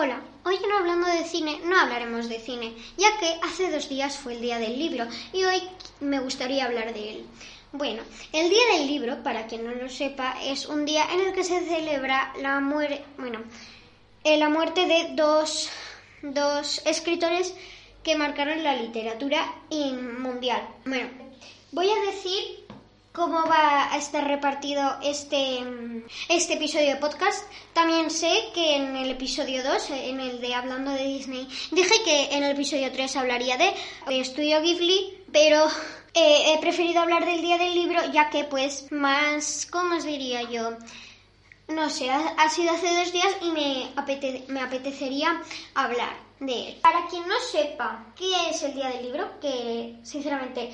Hola, hoy no hablando de cine no hablaremos de cine, ya que hace dos días fue el día del libro y hoy me gustaría hablar de él. Bueno, el día del libro, para quien no lo sepa, es un día en el que se celebra la muerte, bueno, eh, la muerte de dos, dos escritores que marcaron la literatura mundial. Bueno, voy a decir cómo va a estar repartido este, este episodio de podcast. También sé que en el episodio 2, en el de Hablando de Disney, dije que en el episodio 3 hablaría de, Estudio Ghibli, pero eh, he preferido hablar del día del libro ya que pues más, ¿cómo os diría yo? No sé, ha, sido hace dos días y me, me apetecería hablar de él. Para quien no sepa qué es el día del libro, que sinceramente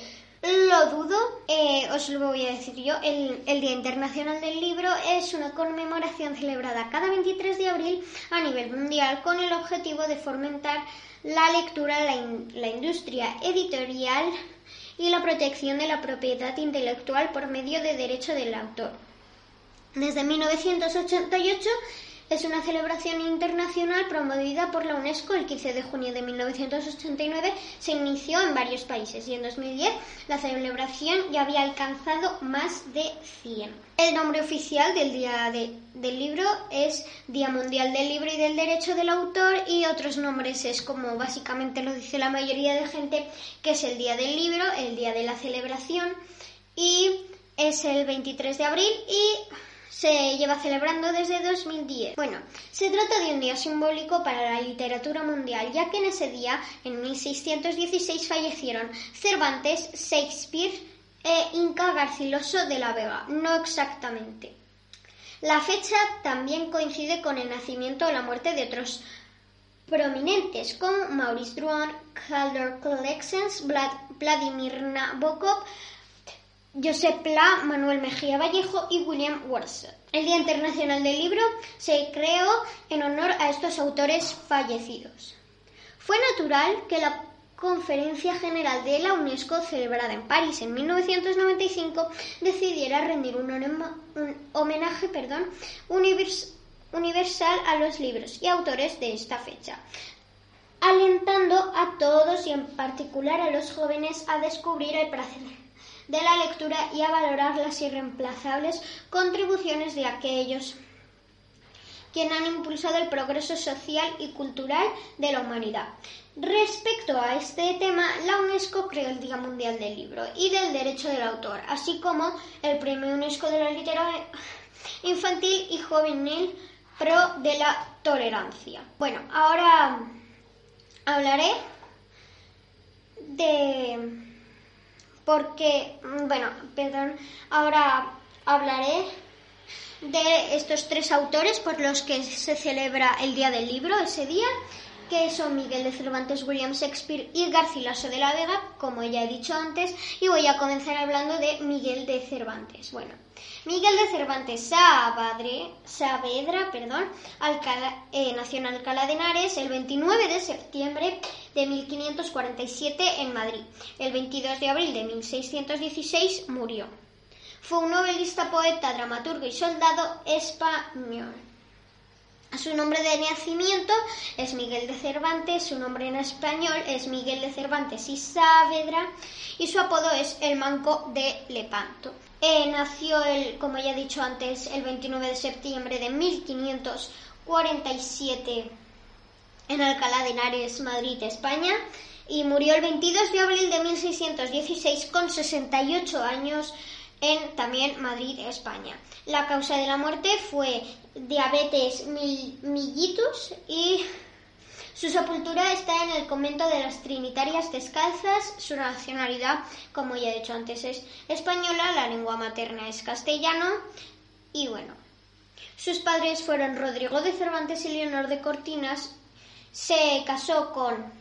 lo dudo, eh, os lo voy a decir yo. El, Día Internacional del Libro es una conmemoración celebrada cada 23 de abril a nivel mundial con el objetivo de fomentar la lectura, la, la industria editorial y la protección de la propiedad intelectual por medio de derecho del autor. Desde 1988 es una celebración internacional promovida por la UNESCO el 15 de junio de 1989. Se inició en varios países y en 2010 la celebración ya había alcanzado más de 100. El nombre oficial del Día del Libro es Día Mundial del Libro y del Derecho del Autor y otros nombres es como básicamente lo dice la mayoría de gente que es el Día del Libro, el Día de la Celebración y es el 23 de abril y se lleva celebrando desde 2010. Bueno, se trata de un día simbólico para la literatura mundial, ya que en ese día, en 1616, fallecieron Cervantes, Shakespeare e Inca Garciloso de la Vega. No exactamente. La fecha también coincide con el nacimiento o la muerte de otros prominentes como Maurice Druon, Calder Collections, Vladimir Nabokov, Josep Pla, Manuel Mejía Vallejo y William Worcester. El Día Internacional del Libro se creó en honor a estos autores fallecidos. Fue natural que la Conferencia General de la UNESCO, celebrada en París en 1995, decidiera rendir un, homenaje perdón, universal a los libros y autores de esta fecha, alentando a todos y en particular a los jóvenes a descubrir el placer de la lectura y a valorar las irreemplazables contribuciones de aquellos quienes han impulsado el progreso social y cultural de la humanidad. Respecto a este tema, la UNESCO creó el Día Mundial del Libro y del Derecho del Autor, así como el Premio UNESCO de la Literatura Infantil y Juvenil Pro de la Tolerancia. Bueno, ahora hablaré de porque, mm, bueno, perdón, ahora hablaré de estos tres autores por los que se celebra el Día del Libro ese día, que son Miguel de Cervantes, William Shakespeare y Garcilaso de la Vega, como ya he dicho antes, y voy a comenzar hablando de Miguel de Cervantes. Bueno, Miguel de Cervantes Saavedra, perdón, eh, nació en Alcalá de Henares el 29 de septiembre de 1547 en Madrid. El 22 de abril de 1616 murió. Fue un novelista, poeta, dramaturgo y soldado español. Su nombre de nacimiento es Miguel de Cervantes, su nombre en español es Miguel de Cervantes y Saavedra y su apodo es el Manco de Lepanto. Eh, nació, el, como ya he dicho antes, el 29 de septiembre de 1547 en Alcalá de Henares, Madrid, España, y murió el 22 de abril de 1616 con 68 años en también Madrid, España. La causa de la muerte fue diabetes mellitus y su sepultura está en el convento de las Trinitarias Descalzas. Su nacionalidad, como ya he dicho antes, es española, la lengua materna es castellano y bueno. Sus padres fueron Rodrigo de Cervantes y Leonor de Cortinas. Se casó con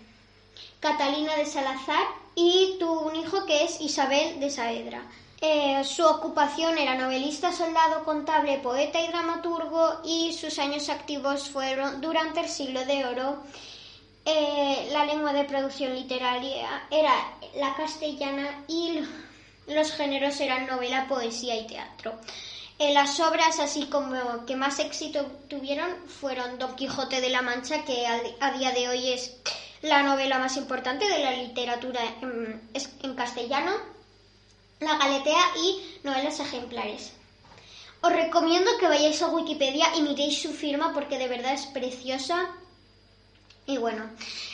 Catalina de Salazar y tuvo un hijo que es Isabel de Saavedra. Eh, su ocupación era novelista, soldado, contable, poeta y dramaturgo y sus años activos fueron durante el siglo de oro. Eh, la lengua de producción literaria era la castellana y los géneros eran novela, poesía y teatro. Eh, las obras así como que más éxito tuvieron fueron Don Quijote de la Mancha, que a, día de hoy es la novela más importante de la literatura en castellano, La Galetea y novelas ejemplares. Os recomiendo que vayáis a Wikipedia y miréis su firma porque de verdad es preciosa. Y bueno,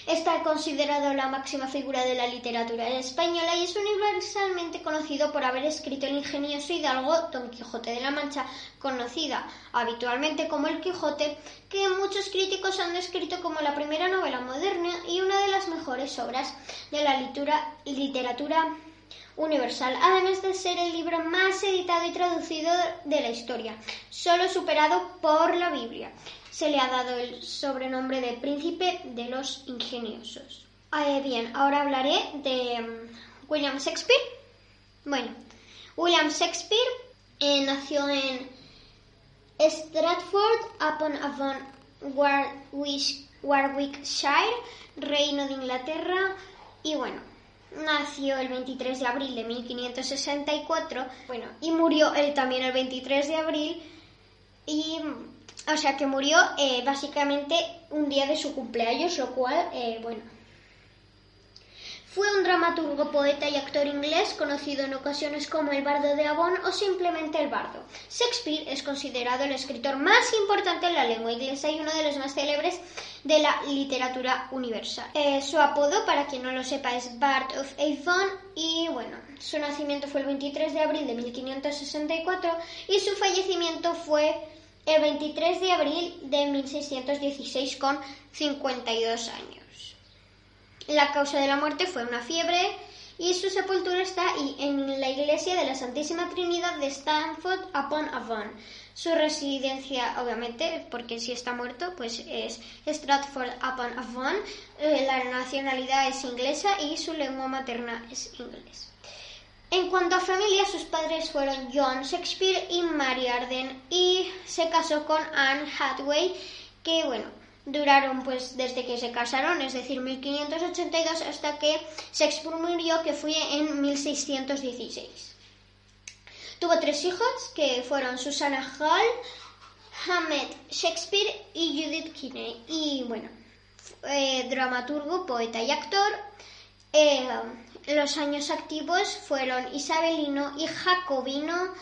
está considerado la máxima figura de la literatura española y es universalmente conocido por haber escrito el ingenioso hidalgo Don Quijote de la Mancha, conocida habitualmente como El Quijote, que muchos críticos han descrito como la primera novela moderna y una de las mejores obras de la literatura universal, además de ser el libro más editado y traducido de la historia, solo superado por la Biblia. Se le ha dado el sobrenombre de Príncipe de los Ingeniosos. Eh, bien, ahora hablaré de mm, William Shakespeare. Bueno, William Shakespeare eh, nació en Stratford upon Avon, Warwickshire, Reino de Inglaterra, y bueno, nació el 23 de abril de 1564, bueno, y murió él también el 23 de abril, y, o sea que murió eh, básicamente un día de su cumpleaños, lo cual, eh, bueno, fue un dramaturgo, poeta y actor inglés conocido en ocasiones como el Bardo de Avon o simplemente el Bardo. Shakespeare es considerado el escritor más importante en la lengua inglesa y uno de los más célebres de la literatura universal. Eh, su apodo, para quien no lo sepa, es Bard of Avon y bueno, su nacimiento fue el 23 de abril de 1564 y su fallecimiento fue el 23 de abril de 1616 con 52 años. La causa de la muerte fue una fiebre y su sepultura está en la iglesia de la Santísima Trinidad de Stanford upon Avon. Su residencia, obviamente, porque si está muerto, pues es Stratford upon Avon. Eh, la nacionalidad es inglesa y su lengua materna es inglés. En cuanto a familia, sus padres fueron John Shakespeare y Mary Arden y se casó con Anne Hathaway, que bueno, duraron pues desde que se casaron, es decir, 1582 hasta que Shakespeare murió, que fue en 1616. Tuvo tres hijos, que fueron Susana Hall, Hammett Shakespeare y Judith Kinney. Y bueno, eh, dramaturgo, poeta y actor. Eh, los años activos fueron isabelino y jacobino.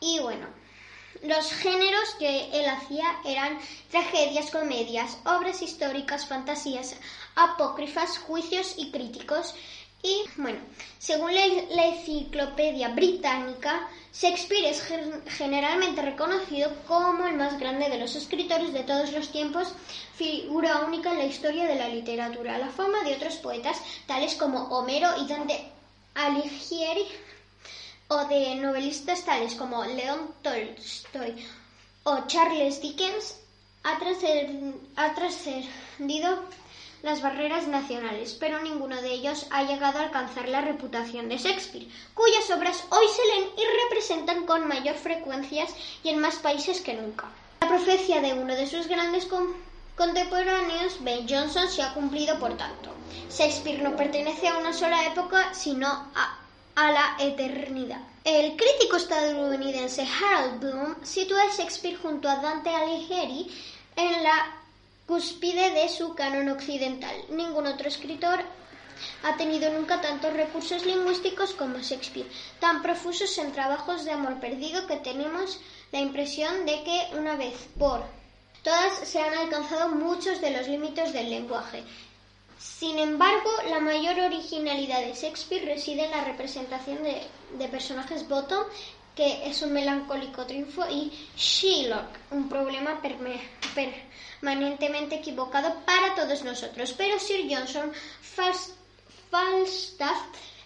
Y bueno, los géneros que él hacía eran tragedias, comedias, obras históricas, fantasías, apócrifas, juicios y críticos. Y bueno, según la, enciclopedia británica, Shakespeare es generalmente reconocido como el más grande de los escritores de todos los tiempos, figura única en la historia de la literatura. La fama de otros poetas, tales como Homero y Dante Alighieri, o de novelistas tales como León Tolstoy o Charles Dickens ha trascendido las barreras nacionales, pero ninguno de ellos ha llegado a alcanzar la reputación de Shakespeare, cuyas obras hoy se leen y representan con mayor frecuencia y en más países que nunca. La profecía de uno de sus grandes contemporáneos, Ben Jonson, se ha cumplido por tanto. Shakespeare no pertenece a una sola época, sino a a la eternidad. El crítico estadounidense Harold Bloom sitúa a Shakespeare junto a Dante Alighieri en la cúspide de su canon occidental. Ningún otro escritor ha tenido nunca tantos recursos lingüísticos como Shakespeare, tan profusos en trabajos de amor perdido que tenemos la impresión de que una vez por todas se han alcanzado muchos de los límites del lenguaje. Sin embargo, la mayor originalidad de Shakespeare reside en la representación de, personajes bottom, que es un melancólico triunfo, y Shylock, un problema permanentemente equivocado para todos nosotros. Pero Sir Johnson Falstaff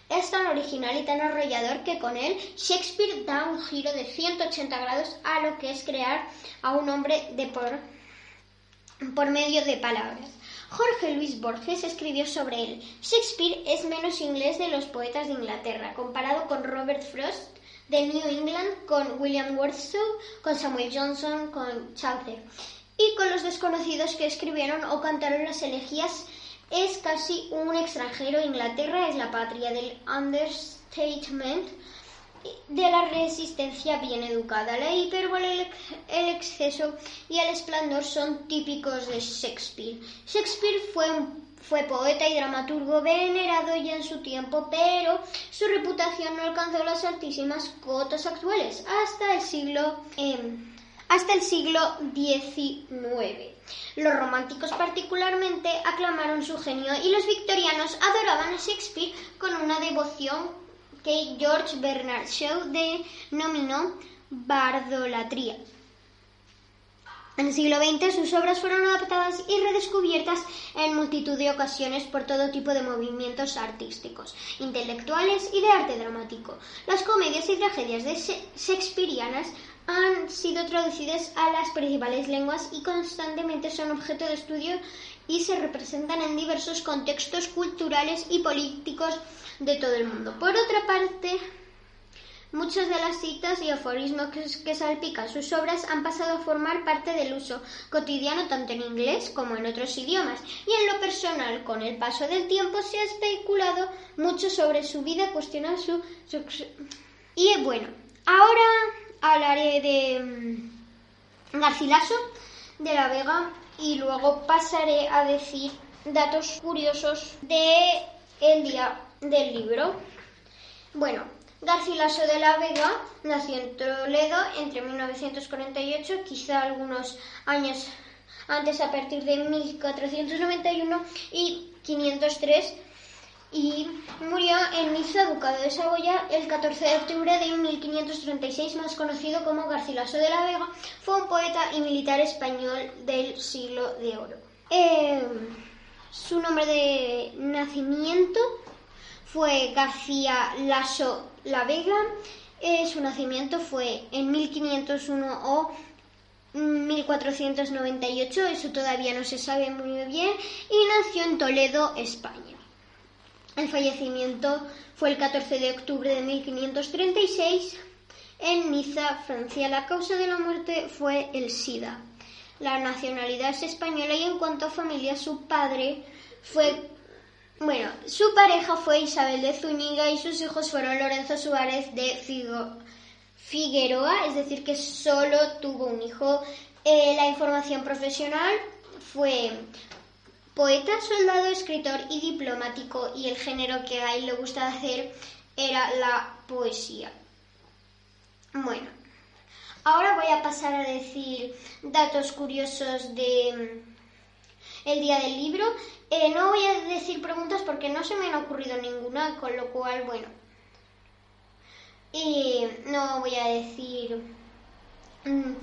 es tan original y tan arrollador que con él Shakespeare da un giro de 180 grados a lo que es crear a un hombre de por, por medio de palabras. Jorge Luis Borges escribió sobre él. Shakespeare es menos inglés de los poetas de Inglaterra, comparado con Robert Frost de New England, con William Wordsworth, con Samuel Johnson, con Chaucer. Y con los desconocidos que escribieron o cantaron las elegías, es casi un extranjero. Inglaterra es la patria del understatement de la resistencia bien educada. La hipérbole, el exceso y el esplendor son típicos de Shakespeare. Shakespeare fue fue poeta y dramaturgo venerado ya en su tiempo, pero su reputación no alcanzó las altísimas cotas actuales hasta el siglo em, hasta el siglo XIX. Los románticos particularmente aclamaron su genio y los victorianos adoraban a Shakespeare con una devoción que George Bernard Shaw denominó bardolatría. En el siglo XX sus obras fueron adaptadas y redescubiertas en multitud de ocasiones por todo tipo de movimientos artísticos, intelectuales y de arte dramático. Las comedias y tragedias de Shakespeareanas han sido traducidas a las principales lenguas y constantemente son objeto de estudio y se representan en diversos contextos culturales y políticos de todo el mundo. Por otra parte, muchas de las citas y aforismos que, salpican sus obras han pasado a formar parte del uso cotidiano tanto en inglés como en otros idiomas. Y en lo personal, con el paso del tiempo, se ha especulado mucho sobre su vida, cuestionado su, su... Y bueno, ahora hablaré de mm, Garcilaso de la Vega y luego pasaré a decir datos curiosos de el día del libro. Bueno, Garcilaso de la Vega nació en Toledo entre 1948, quizá algunos años antes a partir de 1491 y 503 y murió en Niza, Ducado de Saboya, el 14 de octubre de 1536, más conocido como Garcilaso de la Vega, fue un poeta y militar español del siglo de oro. Eh, su nombre de nacimiento fue García Lasso La Vega. Eh, su nacimiento fue en 1501 o 1498, eso todavía no se sabe muy bien, y nació en Toledo, España. El fallecimiento fue el 14 de octubre de 1536 en Niza, Francia. La causa de la muerte fue el SIDA. La nacionalidad es española y en cuanto a familia, su padre fue. Bueno, su pareja fue Isabel de Zúñiga y sus hijos fueron Lorenzo Suárez de Figueroa, es decir, que solo tuvo un hijo. Eh, la información profesional fue Poeta, soldado, escritor y diplomático, y el género que a él le gusta hacer era la poesía. Bueno, ahora voy a pasar a decir datos curiosos de el día del libro. Eh, no voy a decir preguntas porque no se me han ocurrido ninguna, con lo cual, bueno. Y no voy a decir. Mm,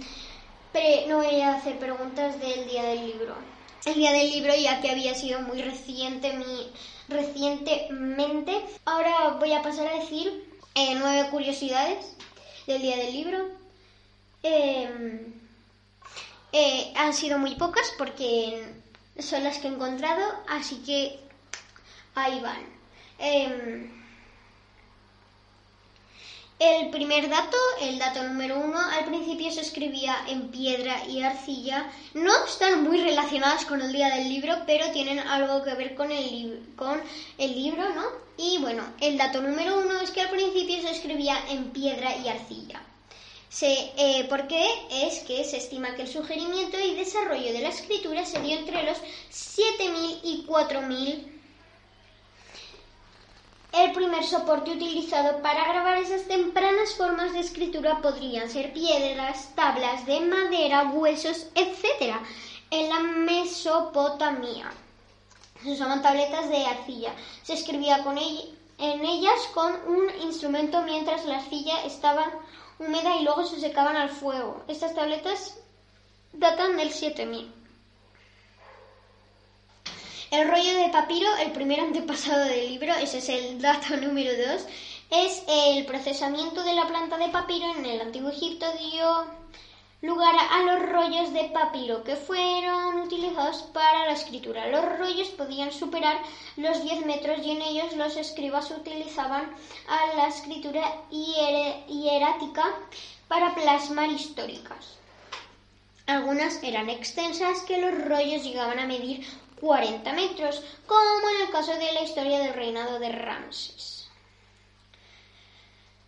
no voy a hacer preguntas del día del libro el día del libro ya que había sido muy reciente mi, recientemente. Ahora voy a pasar a decir eh, nueve curiosidades del día del libro. Em, eh, han sido muy pocas porque son las que he encontrado, así que ahí van. Em, el primer dato, el dato número uno, al principio se escribía en piedra y arcilla. No están muy relacionadas con el día del libro, pero tienen algo que ver con el, con el libro, ¿no? Y bueno, el dato número uno es que al principio se escribía en piedra y arcilla. Se, eh, ¿Por qué? Es que se estima que el sugerimiento y desarrollo de la escritura se dio entre los 7.000 y 4.000 el primer soporte utilizado para grabar esas tempranas formas de escritura podrían ser piedras, tablas de madera, huesos, etc. En la Mesopotamia se usaban tabletas de arcilla. Se escribía con en ellas con un instrumento mientras la arcilla estaba húmeda y luego se secaban al fuego. Estas tabletas datan del 7000. El rollo de papiro, el primer antepasado del libro, ese es el dato número dos, es el procesamiento de la planta de papiro en el antiguo Egipto dio lugar a los rollos de papiro que fueron utilizados para la escritura. Los rollos podían superar los 10 metros y en ellos los escribas utilizaban a la escritura hierática para plasmar históricas. Algunas eran extensas que los rollos llegaban a medir 40 metros, como en el caso de la historia del reinado de Ramses.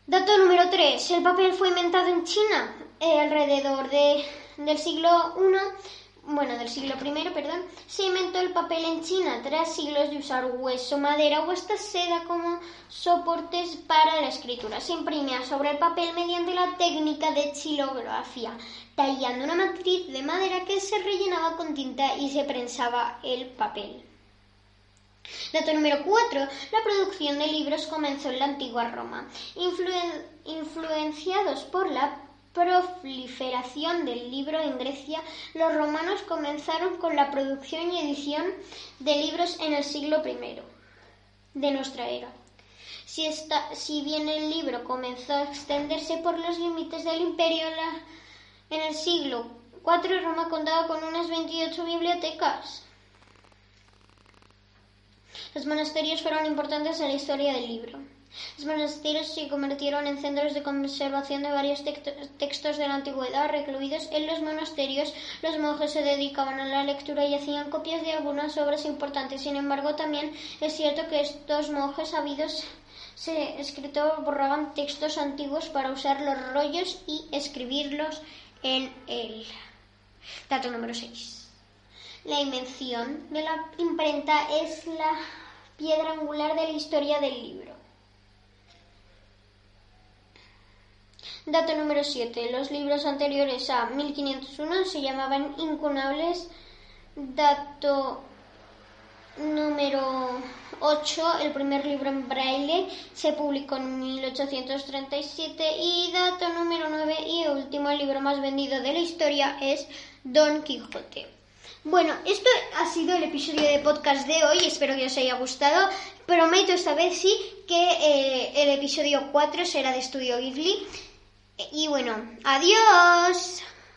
Dato número 3. El papel fue inventado en China eh, alrededor de, del siglo I bueno, del siglo I, perdón, se inventó el papel en China tras siglos de usar hueso, madera o hasta seda como soportes para la escritura. Se imprimía sobre el papel mediante la técnica de xilografía, tallando una matriz de madera que se rellenaba con tinta y se prensaba el papel. Dato número 4. La producción de libros comenzó en la antigua Roma. influenciados por la proliferación del libro en Grecia, los romanos comenzaron con la producción y edición de libros en el siglo I de nuestra era. Si, si bien el libro comenzó a extenderse por los límites del imperio en el siglo IV, Roma contaba con unas 28 bibliotecas. Los monasterios fueron importantes en la historia del libro. Los monasterios se convirtieron en centros de conservación de varios textos de la antigüedad. Recluidos en los monasterios, los monjes se dedicaban a la lectura y hacían copias de algunas obras importantes. Sin embargo, también es cierto que estos monjes habidos se escritos borraban textos antiguos para usar los rollos y escribirlos en él. Dato número 6. La invención de la imprenta es la piedra angular de la historia del libro. Dato número 7. Los libros anteriores a 1501 se llamaban incunables. Dato número 8. El primer libro en braille se publicó en 1837. Y dato número 9 y último, el libro más vendido de la historia es Don Quijote. Bueno, esto ha sido el episodio de podcast de hoy. Espero que os haya gustado. Prometo esta vez sí que eh, el episodio 4 será de Estudio Ghibli. Y bueno, adiós.